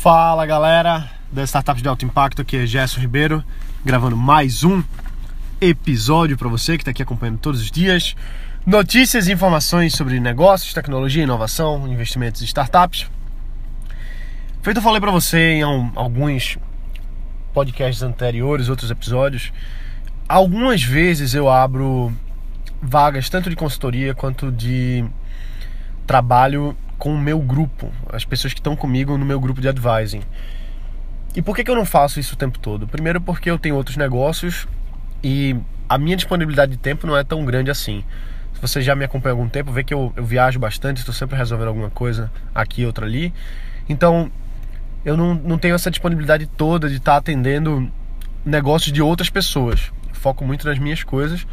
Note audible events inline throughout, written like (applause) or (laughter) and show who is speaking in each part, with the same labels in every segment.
Speaker 1: Fala galera da Startups de Alto Impacto, aqui é Gerson Ribeiro, gravando mais um episódio para você que está aqui acompanhando todos os dias. Notícias e informações sobre negócios, tecnologia, inovação, investimentos e startups. Feito eu falei para você em alguns podcasts anteriores, outros episódios, algumas vezes eu abro vagas tanto de consultoria quanto de trabalho com o meu grupo, as pessoas que estão comigo no meu grupo de advising. E por que, que eu não faço isso o tempo todo? Primeiro, porque eu tenho outros negócios e a minha disponibilidade de tempo não é tão grande assim. Se você já me acompanha há algum tempo, vê que eu, eu viajo bastante, estou sempre resolvendo alguma coisa aqui, outra ali. Então, eu não, não tenho essa disponibilidade toda de estar tá atendendo negócios de outras pessoas. foco muito nas minhas coisas.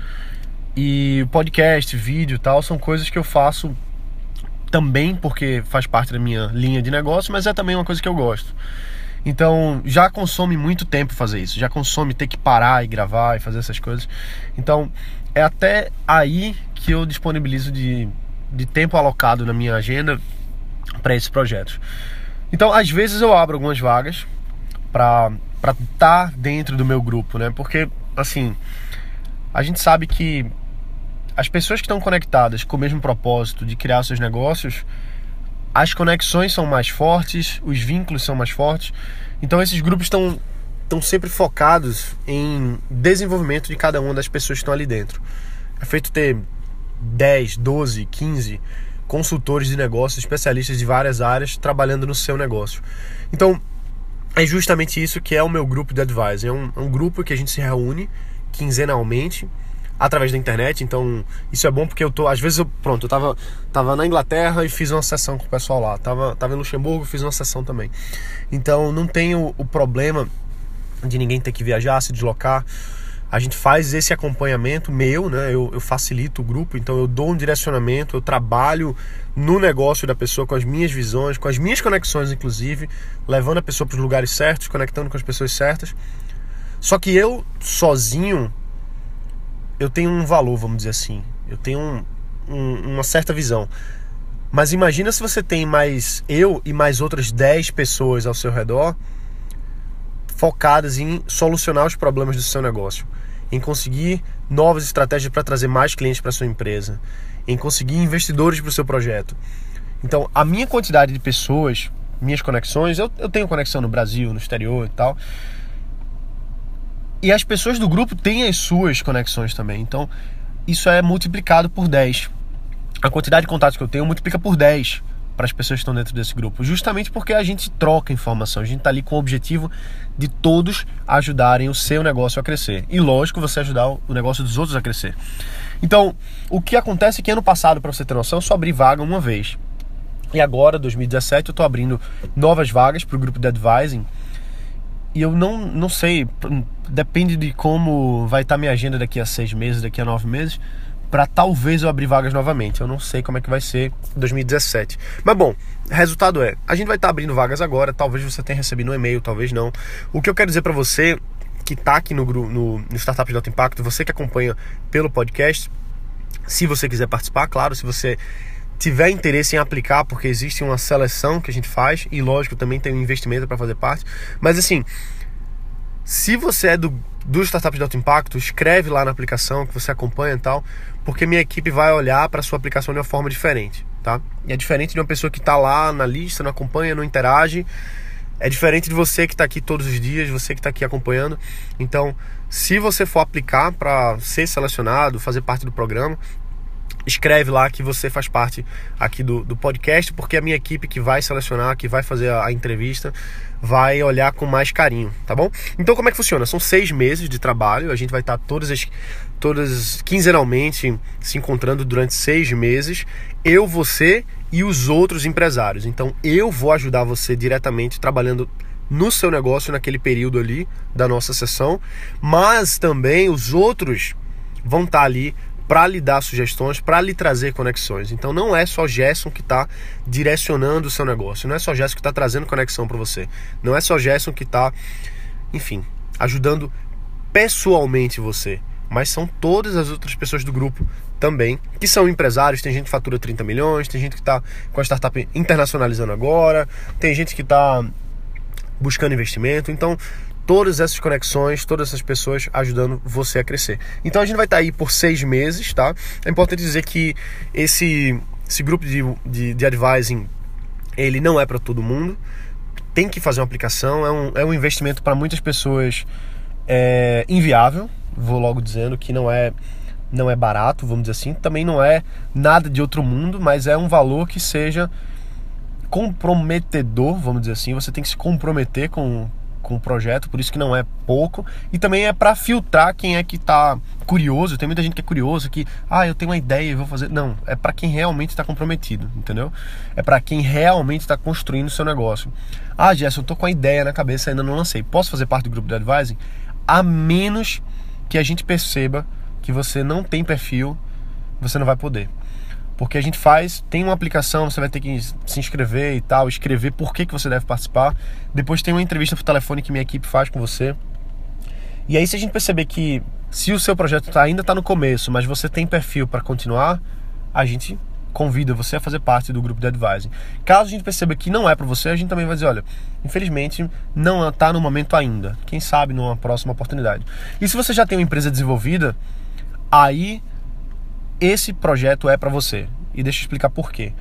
Speaker 1: E podcast, vídeo tal, são coisas que eu faço também porque faz parte da minha linha de negócio, mas é também uma coisa que eu gosto. Então, já consome muito tempo fazer isso, já consome ter que parar e gravar e fazer essas coisas. Então, é até aí que eu disponibilizo de, de tempo alocado na minha agenda para esses projetos. Então, às vezes eu abro algumas vagas para estar tá dentro do meu grupo, né? Porque, assim, a gente sabe que as pessoas que estão conectadas com o mesmo propósito de criar seus negócios, as conexões são mais fortes, os vínculos são mais fortes. Então esses grupos estão estão sempre focados em desenvolvimento de cada uma das pessoas que estão ali dentro. É feito ter 10, 12, 15 consultores de negócios, especialistas de várias áreas trabalhando no seu negócio. Então, é justamente isso que é o meu grupo de advisor. É um, é um grupo que a gente se reúne quinzenalmente através da internet, então isso é bom porque eu tô, às vezes eu, pronto, eu tava, tava na Inglaterra e fiz uma sessão com o pessoal lá, tava, tava em Luxemburgo fiz uma sessão também. Então não tenho o problema de ninguém ter que viajar, se deslocar. A gente faz esse acompanhamento meu, né? Eu, eu facilito o grupo, então eu dou um direcionamento, eu trabalho no negócio da pessoa com as minhas visões, com as minhas conexões, inclusive, levando a pessoa para os lugares certos, conectando com as pessoas certas. Só que eu sozinho eu tenho um valor, vamos dizer assim. Eu tenho um, um, uma certa visão. Mas imagina se você tem mais eu e mais outras 10 pessoas ao seu redor focadas em solucionar os problemas do seu negócio, em conseguir novas estratégias para trazer mais clientes para sua empresa, em conseguir investidores para o seu projeto. Então, a minha quantidade de pessoas, minhas conexões, eu, eu tenho conexão no Brasil, no exterior e tal, e as pessoas do grupo têm as suas conexões também. Então, isso é multiplicado por 10. A quantidade de contatos que eu tenho multiplica por 10 para as pessoas que estão dentro desse grupo. Justamente porque a gente troca informação. A gente está ali com o objetivo de todos ajudarem o seu negócio a crescer. E lógico, você ajudar o negócio dos outros a crescer. Então, o que acontece é que ano passado, para você ter noção, eu só abri vaga uma vez. E agora, 2017, eu estou abrindo novas vagas para o grupo de advising e eu não, não sei, depende de como vai estar minha agenda daqui a seis meses, daqui a nove meses, para talvez eu abrir vagas novamente. Eu não sei como é que vai ser 2017. Mas bom, resultado é, a gente vai estar abrindo vagas agora, talvez você tenha recebido um e-mail, talvez não. O que eu quero dizer para você que está aqui no, no, no Startup de Alto Impacto, você que acompanha pelo podcast, se você quiser participar, claro, se você tiver interesse em aplicar, porque existe uma seleção que a gente faz e lógico também tem um investimento para fazer parte. Mas assim, se você é do, do Startup de Alto Impacto, escreve lá na aplicação que você acompanha e tal, porque minha equipe vai olhar para sua aplicação de uma forma diferente, tá? E é diferente de uma pessoa que está lá na lista, não acompanha, não interage. É diferente de você que está aqui todos os dias, você que está aqui acompanhando. Então, se você for aplicar para ser selecionado, fazer parte do programa, escreve lá que você faz parte aqui do, do podcast, porque a minha equipe que vai selecionar, que vai fazer a, a entrevista, vai olhar com mais carinho, tá bom? Então como é que funciona? São seis meses de trabalho, a gente vai estar todas as todas quinzenalmente se encontrando durante seis meses, eu, você e os outros empresários. Então eu vou ajudar você diretamente trabalhando no seu negócio naquele período ali da nossa sessão, mas também os outros vão estar ali para lhe dar sugestões, para lhe trazer conexões. Então não é só Gerson que está direcionando o seu negócio, não é só Gerson que está trazendo conexão para você, não é só Gerson que está, enfim, ajudando pessoalmente você, mas são todas as outras pessoas do grupo também, que são empresários, tem gente que fatura 30 milhões, tem gente que está com a startup internacionalizando agora, tem gente que está buscando investimento. Então, todas essas conexões, todas essas pessoas ajudando você a crescer. Então, a gente vai estar aí por seis meses, tá? É importante dizer que esse, esse grupo de, de, de advising, ele não é para todo mundo. Tem que fazer uma aplicação, é um, é um investimento para muitas pessoas é, inviável, vou logo dizendo que não é não é barato, vamos dizer assim, também não é nada de outro mundo, mas é um valor que seja comprometedor, vamos dizer assim, você tem que se comprometer com, com o projeto, por isso que não é pouco, e também é para filtrar quem é que está curioso, tem muita gente que é curioso, que, ah, eu tenho uma ideia e vou fazer, não, é para quem realmente está comprometido, entendeu? É para quem realmente está construindo o seu negócio. Ah, Jess, eu tô com a ideia na cabeça, ainda não lancei, posso fazer parte do grupo de advising? A menos que a gente perceba que você não tem perfil, você não vai poder. Porque a gente faz, tem uma aplicação, você vai ter que se inscrever e tal, escrever por que, que você deve participar. Depois tem uma entrevista por telefone que minha equipe faz com você. E aí, se a gente perceber que se o seu projeto tá, ainda está no começo, mas você tem perfil para continuar, a gente convida você a fazer parte do grupo de advising. Caso a gente perceba que não é para você, a gente também vai dizer, olha, infelizmente não está no momento ainda. Quem sabe numa próxima oportunidade. E se você já tem uma empresa desenvolvida, aí esse projeto é para você. E deixa eu explicar por quê.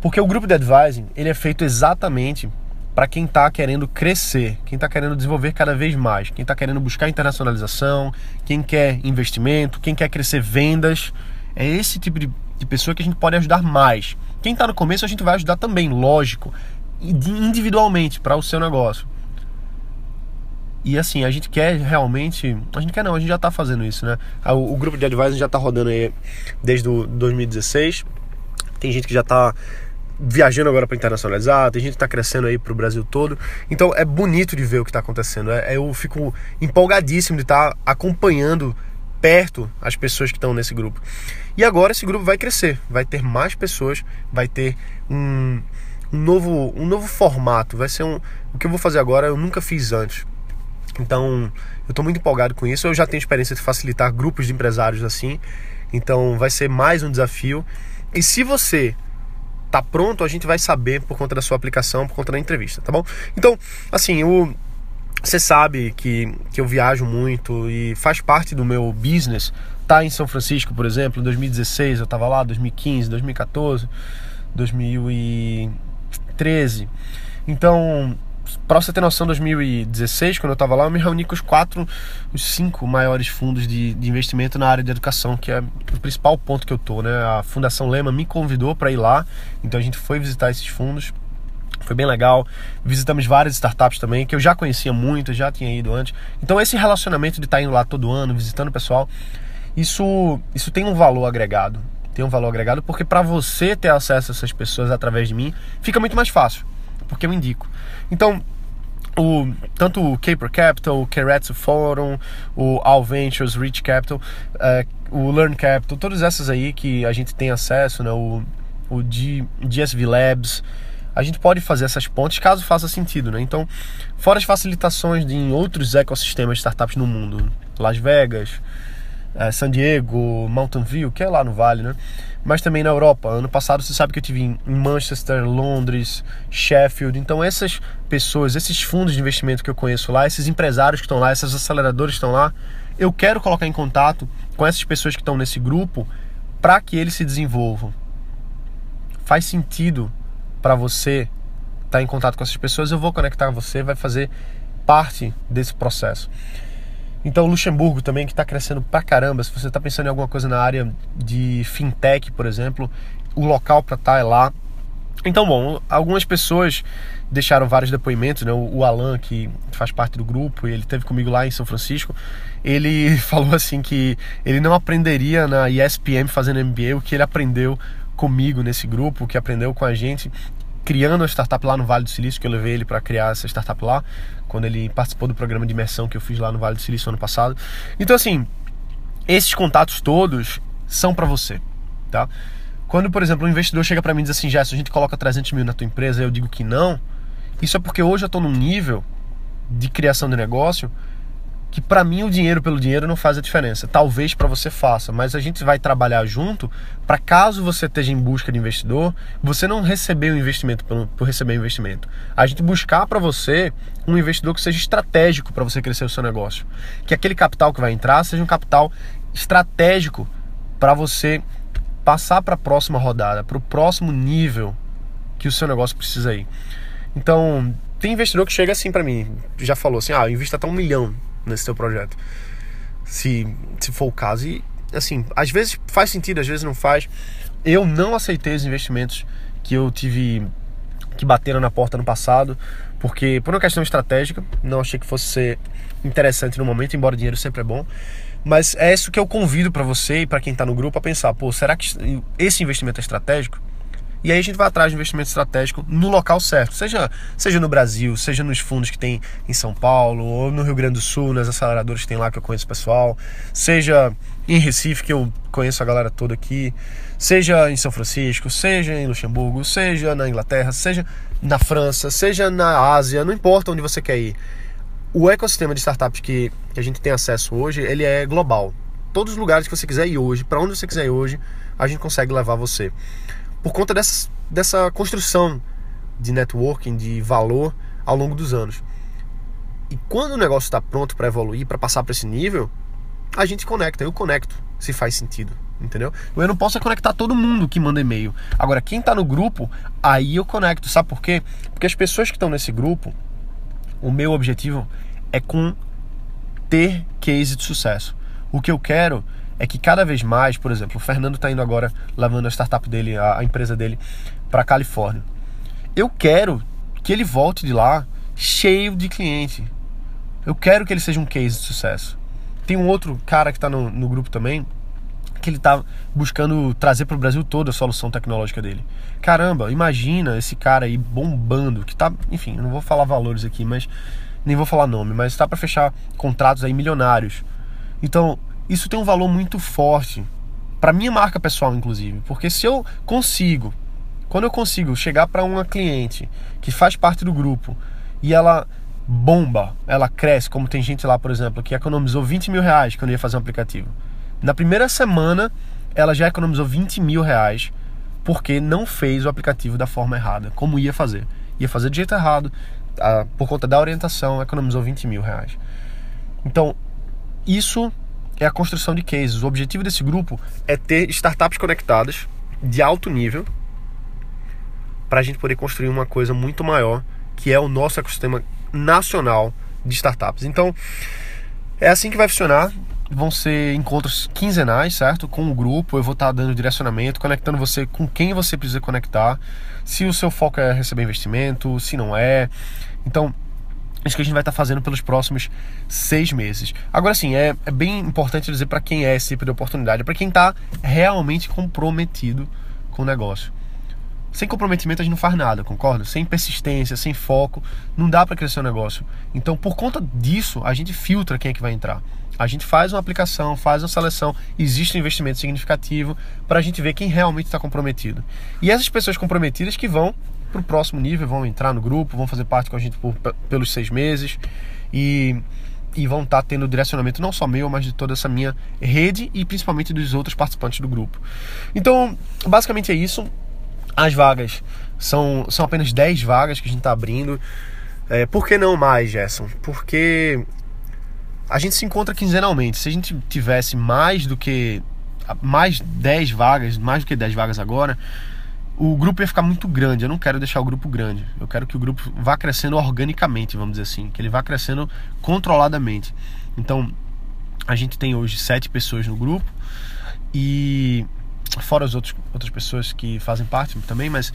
Speaker 1: Porque o grupo de advising, ele é feito exatamente para quem está querendo crescer, quem está querendo desenvolver cada vez mais, quem está querendo buscar internacionalização, quem quer investimento, quem quer crescer vendas. É esse tipo de, de pessoa que a gente pode ajudar mais. Quem está no começo a gente vai ajudar também, lógico, individualmente para o seu negócio. E assim, a gente quer realmente. A gente quer não, a gente já está fazendo isso, né? O, o grupo de advisors já está rodando aí desde o 2016. Tem gente que já está viajando agora para internacionalizar, tem gente que está crescendo aí para o Brasil todo. Então é bonito de ver o que está acontecendo. É, eu fico empolgadíssimo de estar tá acompanhando perto as pessoas que estão nesse grupo. E agora esse grupo vai crescer, vai ter mais pessoas, vai ter um, um novo, um novo formato. Vai ser um. O que eu vou fazer agora eu nunca fiz antes. Então, eu estou muito empolgado com isso. Eu já tenho experiência de facilitar grupos de empresários assim. Então, vai ser mais um desafio. E se você tá pronto, a gente vai saber por conta da sua aplicação, por conta da entrevista, tá bom? Então, assim, o você sabe que, que eu viajo muito e faz parte do meu business. Tá em São Francisco, por exemplo, em 2016 eu estava lá, 2015, 2014, 2013. Então, para você ter noção, 2016, quando eu estava lá, eu me reuni com os quatro, os cinco maiores fundos de, de, investimento na área de educação, que é o principal ponto que eu tô, né? A Fundação Lema me convidou para ir lá, então a gente foi visitar esses fundos. Foi bem legal. Visitamos várias startups também, que eu já conhecia muito, já tinha ido antes. Então esse relacionamento de estar tá indo lá todo ano, visitando o pessoal, isso, isso tem um valor agregado. Tem um valor agregado porque para você ter acesso a essas pessoas através de mim, fica muito mais fácil porque eu indico. Então, o, tanto o Caper Capital, o Keretsu Forum, o All Ventures, Rich Capital, uh, o Learn Capital, todas essas aí que a gente tem acesso, né, o, o G, GSV Labs, a gente pode fazer essas pontes caso faça sentido, né? Então, fora as facilitações de, em outros ecossistemas de startups no mundo, Las Vegas, San Diego, Mountain View, que é lá no Vale, né? mas também na Europa. Ano passado você sabe que eu tive em Manchester, Londres, Sheffield. Então essas pessoas, esses fundos de investimento que eu conheço lá, esses empresários que estão lá, esses aceleradores que estão lá, eu quero colocar em contato com essas pessoas que estão nesse grupo para que eles se desenvolvam. Faz sentido para você estar tá em contato com essas pessoas, eu vou conectar você, vai fazer parte desse processo. Então, Luxemburgo também, que está crescendo pra caramba. Se você está pensando em alguma coisa na área de fintech, por exemplo, o local para estar tá é lá. Então, bom, algumas pessoas deixaram vários depoimentos, né? O Alan, que faz parte do grupo, ele teve comigo lá em São Francisco, ele (laughs) falou assim que ele não aprenderia na ESPM fazendo MBA o que ele aprendeu comigo nesse grupo, o que aprendeu com a gente criando a startup lá no Vale do Silício, que eu levei ele para criar essa startup lá, quando ele participou do programa de imersão que eu fiz lá no Vale do Silício ano passado. Então, assim, esses contatos todos são para você, tá? Quando, por exemplo, um investidor chega para mim e diz assim, Gerson, a gente coloca 300 mil na tua empresa, eu digo que não, isso é porque hoje eu estou num nível de criação de negócio que para mim o dinheiro pelo dinheiro não faz a diferença. Talvez para você faça, mas a gente vai trabalhar junto para caso você esteja em busca de investidor, você não receber o investimento por, por receber o investimento. A gente buscar para você um investidor que seja estratégico para você crescer o seu negócio. Que aquele capital que vai entrar seja um capital estratégico para você passar para a próxima rodada, para o próximo nível que o seu negócio precisa ir. Então, tem investidor que chega assim para mim, já falou assim: ah, invista até um milhão nesse teu projeto. Se, se for o caso. E, assim, às vezes faz sentido, às vezes não faz. Eu não aceitei os investimentos que eu tive que bateram na porta no passado, porque por uma questão estratégica, não achei que fosse ser interessante no momento, embora dinheiro sempre é bom. Mas é isso que eu convido para você e para quem está no grupo a pensar, pô, será que esse investimento é estratégico? E aí a gente vai atrás de investimento estratégico no local certo, seja, seja no Brasil, seja nos fundos que tem em São Paulo, ou no Rio Grande do Sul, nas aceleradoras que tem lá que eu conheço o pessoal, seja em Recife, que eu conheço a galera toda aqui, seja em São Francisco, seja em Luxemburgo, seja na Inglaterra, seja na França, seja na Ásia, não importa onde você quer ir. O ecossistema de startups que, que a gente tem acesso hoje, ele é global. Todos os lugares que você quiser ir hoje, para onde você quiser ir hoje, a gente consegue levar você por conta dessa, dessa construção de networking, de valor ao longo dos anos. E quando o negócio está pronto para evoluir, para passar para esse nível, a gente conecta, eu conecto, se faz sentido, entendeu? Eu não posso conectar todo mundo que manda e-mail. Agora, quem está no grupo, aí eu conecto. Sabe por quê? Porque as pessoas que estão nesse grupo, o meu objetivo é com ter case de sucesso. O que eu quero é que cada vez mais, por exemplo, o Fernando está indo agora levando a startup dele, a, a empresa dele, para Califórnia. Eu quero que ele volte de lá cheio de cliente. Eu quero que ele seja um case de sucesso. Tem um outro cara que está no, no grupo também, que ele está buscando trazer para o Brasil toda a solução tecnológica dele. Caramba, imagina esse cara aí bombando, que tá, enfim, não vou falar valores aqui, mas nem vou falar nome, mas está para fechar contratos aí milionários. Então, isso tem um valor muito forte para minha marca pessoal, inclusive, porque se eu consigo, quando eu consigo chegar para uma cliente que faz parte do grupo e ela bomba, ela cresce, como tem gente lá, por exemplo, que economizou 20 mil reais quando ia fazer um aplicativo. Na primeira semana, ela já economizou 20 mil reais porque não fez o aplicativo da forma errada, como ia fazer. Ia fazer do jeito errado, por conta da orientação, economizou 20 mil reais. Então, isso é a construção de cases. O objetivo desse grupo é ter startups conectadas de alto nível para a gente poder construir uma coisa muito maior, que é o nosso ecossistema nacional de startups. Então, é assim que vai funcionar. Vão ser encontros quinzenais, certo? Com o grupo, eu vou estar dando direcionamento, conectando você com quem você precisa conectar. Se o seu foco é receber investimento, se não é. Então, isso que a gente vai estar fazendo pelos próximos seis meses. Agora sim, é, é bem importante dizer para quem é esse tipo de oportunidade, para quem está realmente comprometido com o negócio. Sem comprometimento a gente não faz nada, concorda? Sem persistência, sem foco, não dá para crescer o negócio. Então, por conta disso, a gente filtra quem é que vai entrar. A gente faz uma aplicação, faz uma seleção, existe um investimento significativo para a gente ver quem realmente está comprometido. E essas pessoas comprometidas que vão para o próximo nível, vão entrar no grupo, vão fazer parte com a gente por, pelos seis meses e, e vão estar tá tendo direcionamento não só meu, mas de toda essa minha rede e principalmente dos outros participantes do grupo. Então, basicamente é isso. As vagas são, são apenas 10 vagas que a gente está abrindo. É, por que não mais, Gerson? Porque a gente se encontra quinzenalmente. Se a gente tivesse mais do que mais 10 vagas, mais do que 10 vagas agora, o grupo ia ficar muito grande. Eu não quero deixar o grupo grande. Eu quero que o grupo vá crescendo organicamente, vamos dizer assim, que ele vá crescendo controladamente. Então, a gente tem hoje sete pessoas no grupo e fora as outros, outras pessoas que fazem parte também, mas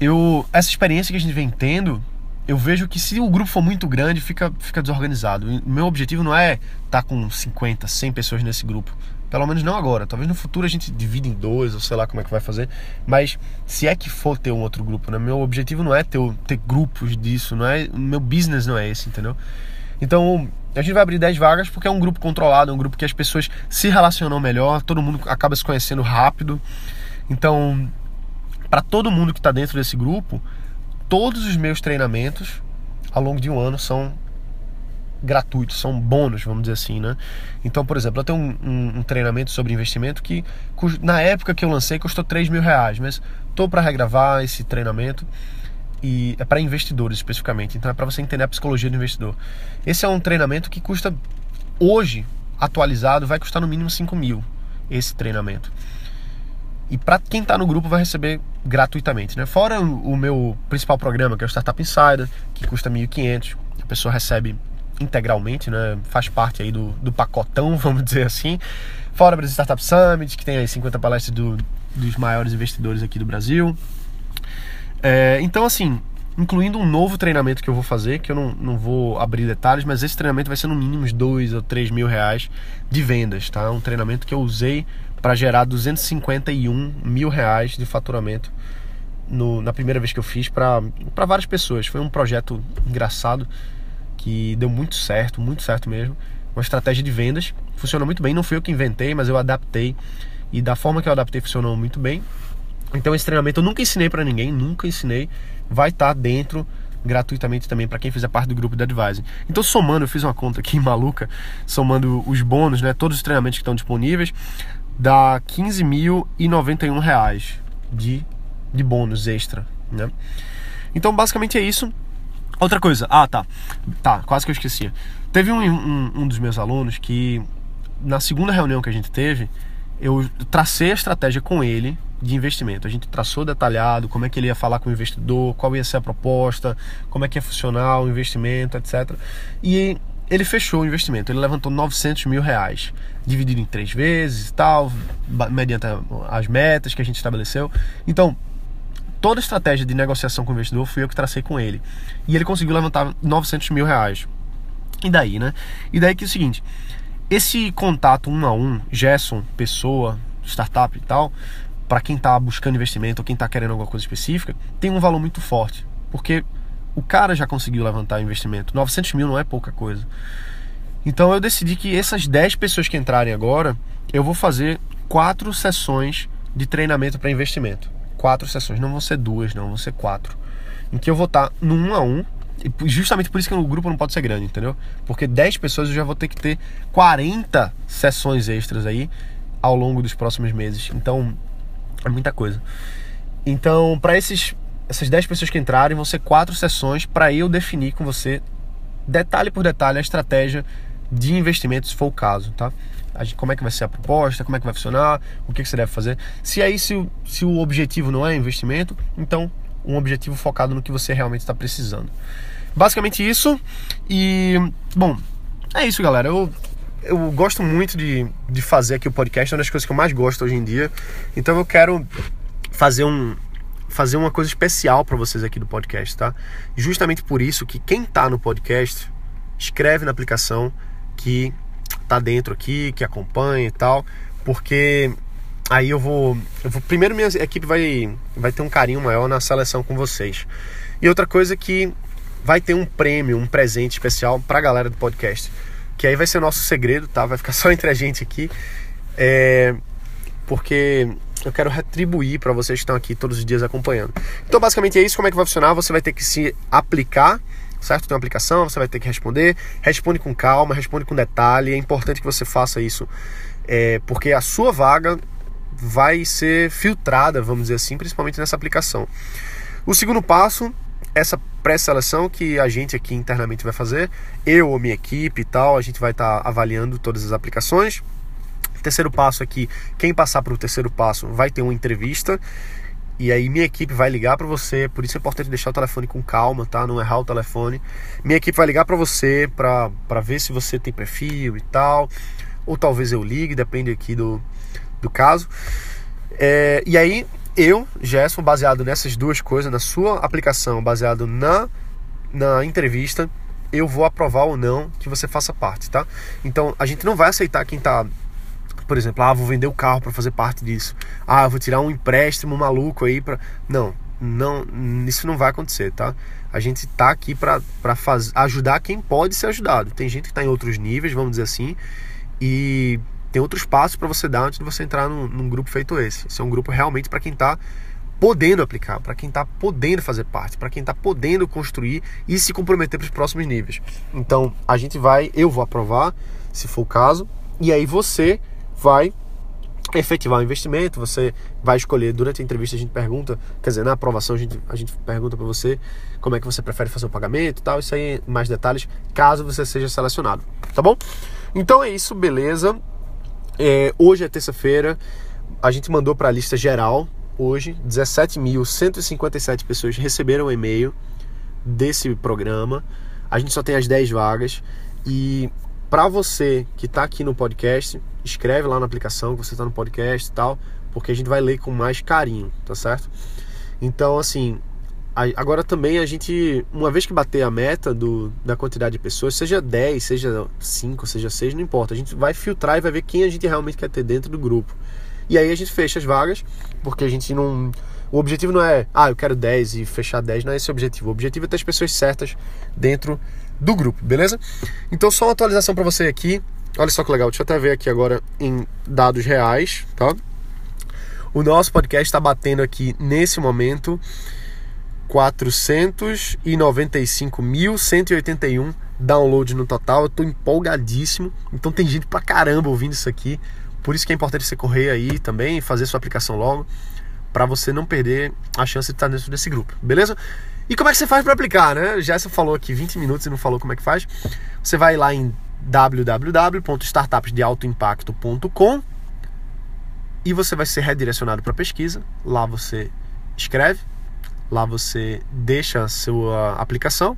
Speaker 1: eu essa experiência que a gente vem tendo, eu vejo que se o grupo for muito grande, fica, fica desorganizado. O meu objetivo não é estar tá com 50, 100 pessoas nesse grupo. Pelo menos não agora. Talvez no futuro a gente divida em dois, ou sei lá como é que vai fazer. Mas se é que for ter um outro grupo, né? Meu objetivo não é ter, ter grupos disso, não é. Meu business não é esse, entendeu? Então, a gente vai abrir 10 vagas porque é um grupo controlado, é um grupo que as pessoas se relacionam melhor, todo mundo acaba se conhecendo rápido. Então, para todo mundo que está dentro desse grupo, todos os meus treinamentos ao longo de um ano são gratuitos, são bônus, vamos dizer assim, né? Então, por exemplo, eu tenho um, um, um treinamento sobre investimento que na época que eu lancei custou 3 mil reais, mas estou para regravar esse treinamento e é para investidores especificamente, então é para você entender a psicologia do investidor. Esse é um treinamento que custa hoje, atualizado, vai custar no mínimo 5 mil esse treinamento. E para quem está no grupo vai receber gratuitamente, né? Fora o meu principal programa, que é o Startup Insider, que custa 1.500, a pessoa recebe integralmente, né? Faz parte aí do, do pacotão, (laughs) vamos dizer assim. Fora o Brasil Startup Summit, que tem aí 50 palestras do, dos maiores investidores aqui do Brasil. É, então, assim, incluindo um novo treinamento que eu vou fazer, que eu não, não vou abrir detalhes, mas esse treinamento vai ser no mínimo uns 2 ou 3 mil reais de vendas, tá? Um treinamento que eu usei para gerar 251 mil reais de faturamento no, na primeira vez que eu fiz para várias pessoas. Foi um projeto engraçado que deu muito certo, muito certo mesmo. Uma estratégia de vendas, funcionou muito bem. Não fui eu que inventei, mas eu adaptei e da forma que eu adaptei funcionou muito bem. Então esse treinamento eu nunca ensinei para ninguém, nunca ensinei. Vai estar tá dentro gratuitamente também para quem fizer parte do grupo da Advising. Então somando, eu fiz uma conta aqui (laughs) maluca, somando os bônus, né, todos os treinamentos que estão disponíveis, dá 15.091 reais de, de bônus extra, né? Então basicamente é isso. Outra coisa, ah tá, tá, quase que eu esquecia. Teve um, um, um dos meus alunos que na segunda reunião que a gente teve, eu tracei a estratégia com ele de investimento. A gente traçou detalhado como é que ele ia falar com o investidor, qual ia ser a proposta, como é que ia funcionar o investimento, etc. E ele fechou o investimento, ele levantou 900 mil reais, dividido em três vezes e tal, mediante as metas que a gente estabeleceu. Então, toda a estratégia de negociação com o investidor fui eu que tracei com ele. E ele conseguiu levantar 900 mil reais. E daí, né? E daí que é o seguinte, esse contato um a um, Gerson, pessoa, startup e tal, para quem está buscando investimento ou quem está querendo alguma coisa específica, tem um valor muito forte. Porque o cara já conseguiu levantar investimento. 900 mil não é pouca coisa. Então eu decidi que essas 10 pessoas que entrarem agora, eu vou fazer quatro sessões de treinamento para investimento. Quatro sessões, não vão ser duas, não, vão ser quatro. Em que eu vou estar no um a um, e justamente por isso que o grupo não pode ser grande, entendeu? Porque 10 pessoas eu já vou ter que ter 40 sessões extras aí ao longo dos próximos meses. Então, é muita coisa. Então, para esses essas 10 pessoas que entrarem vão ser quatro sessões para eu definir com você, detalhe por detalhe, a estratégia de investimento, se for o caso, tá? Como é que vai ser a proposta, como é que vai funcionar, o que, que você deve fazer. Se aí, se o, se o objetivo não é investimento, então um objetivo focado no que você realmente está precisando. Basicamente isso. E, bom, é isso, galera. Eu, eu gosto muito de, de fazer aqui o podcast, é uma das coisas que eu mais gosto hoje em dia. Então eu quero fazer um, fazer uma coisa especial para vocês aqui do podcast, tá? Justamente por isso que quem tá no podcast escreve na aplicação que tá dentro aqui, que acompanha e tal, porque aí eu vou, eu vou primeiro minha equipe vai vai ter um carinho maior na seleção com vocês. E outra coisa que vai ter um prêmio, um presente especial para a galera do podcast, que aí vai ser nosso segredo, tá? Vai ficar (laughs) só entre a gente aqui. É, porque eu quero retribuir para vocês que estão aqui todos os dias acompanhando. Então, basicamente é isso. Como é que vai funcionar? Você vai ter que se aplicar, certo? Tem uma aplicação, você vai ter que responder. Responde com calma, responde com detalhe. É importante que você faça isso, é, porque a sua vaga vai ser filtrada, vamos dizer assim, principalmente nessa aplicação. O segundo passo, essa pré-seleção que a gente aqui internamente vai fazer, eu ou minha equipe e tal, a gente vai estar tá avaliando todas as aplicações Terceiro passo aqui, quem passar para o terceiro passo vai ter uma entrevista. E aí minha equipe vai ligar para você, por isso é importante deixar o telefone com calma, tá? Não errar o telefone. Minha equipe vai ligar para você para ver se você tem perfil e tal. Ou talvez eu ligue, depende aqui do, do caso. É, e aí eu, Gerson, baseado nessas duas coisas, na sua aplicação, baseado na, na entrevista, eu vou aprovar ou não que você faça parte, tá? Então a gente não vai aceitar quem está por exemplo, ah, vou vender o carro para fazer parte disso. Ah, vou tirar um empréstimo maluco aí para Não, não, isso não vai acontecer, tá? A gente tá aqui para ajudar quem pode ser ajudado. Tem gente que está em outros níveis, vamos dizer assim, e tem outros passos para você dar antes de você entrar num, num, grupo feito esse. Esse é um grupo realmente para quem está podendo aplicar, para quem está podendo fazer parte, para quem está podendo construir e se comprometer para os próximos níveis. Então, a gente vai, eu vou aprovar, se for o caso, e aí você vai efetivar o investimento, você vai escolher, durante a entrevista a gente pergunta, quer dizer, na aprovação a gente, a gente pergunta para você como é que você prefere fazer o pagamento e tal, isso aí mais detalhes, caso você seja selecionado, tá bom? Então é isso, beleza? É, hoje é terça-feira, a gente mandou para a lista geral, hoje, 17.157 pessoas receberam o e-mail desse programa, a gente só tem as 10 vagas, e para você que está aqui no podcast, escreve lá na aplicação que você está no podcast e tal, porque a gente vai ler com mais carinho, tá certo? Então, assim, agora também a gente, uma vez que bater a meta do, da quantidade de pessoas, seja 10, seja 5, seja 6, não importa, a gente vai filtrar e vai ver quem a gente realmente quer ter dentro do grupo. E aí a gente fecha as vagas, porque a gente não. O objetivo não é, ah, eu quero 10 e fechar 10, não é esse o objetivo. O objetivo é ter as pessoas certas dentro do grupo, beleza? Então, só uma atualização para você aqui. Olha só que legal, deixa eu até ver aqui agora em dados reais, tá? O nosso podcast está batendo aqui nesse momento 495.181 downloads no total. Eu tô empolgadíssimo. Então tem gente pra caramba ouvindo isso aqui. Por isso que é importante você correr aí também, fazer sua aplicação logo, para você não perder a chance de estar dentro desse grupo, beleza? E como é que você faz para aplicar, né? Já você falou aqui 20 minutos e não falou como é que faz. Você vai lá em www.startupsdealtoimpacto.com e você vai ser redirecionado para pesquisa. Lá você escreve, lá você deixa a sua aplicação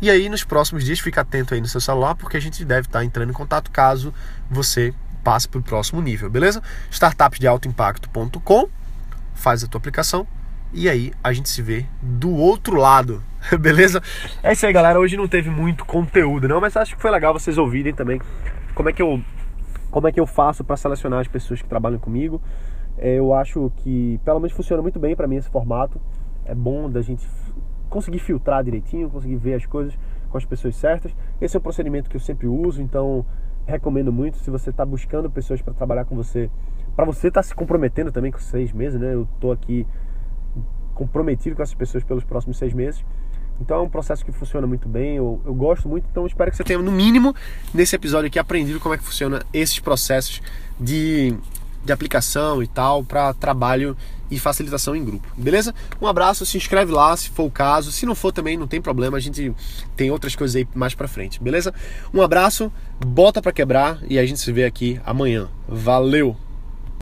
Speaker 1: e aí nos próximos dias fica atento aí no seu celular porque a gente deve estar entrando em contato caso você passe para o próximo nível, beleza? Startupsdealtoimpacto.com faz a tua aplicação e aí a gente se vê do outro lado, (laughs) beleza? É isso aí, galera. Hoje não teve muito conteúdo, não, mas acho que foi legal vocês ouvirem também como é que eu, como é que eu faço para selecionar as pessoas que trabalham comigo. É, eu acho que pelo menos funciona muito bem para mim esse formato. É bom da gente conseguir filtrar direitinho, conseguir ver as coisas com as pessoas certas. Esse é um procedimento que eu sempre uso, então recomendo muito. Se você está buscando pessoas para trabalhar com você, para você estar tá se comprometendo também com seis meses, né? Eu estou aqui comprometido com essas pessoas pelos próximos seis meses. Então é um processo que funciona muito bem, eu, eu gosto muito, então espero que você tenha, no mínimo, nesse episódio aqui, aprendido como é que funciona esses processos de, de aplicação e tal para trabalho e facilitação em grupo, beleza? Um abraço, se inscreve lá se for o caso, se não for também não tem problema, a gente tem outras coisas aí mais para frente, beleza? Um abraço, bota para quebrar e a gente se vê aqui amanhã. Valeu!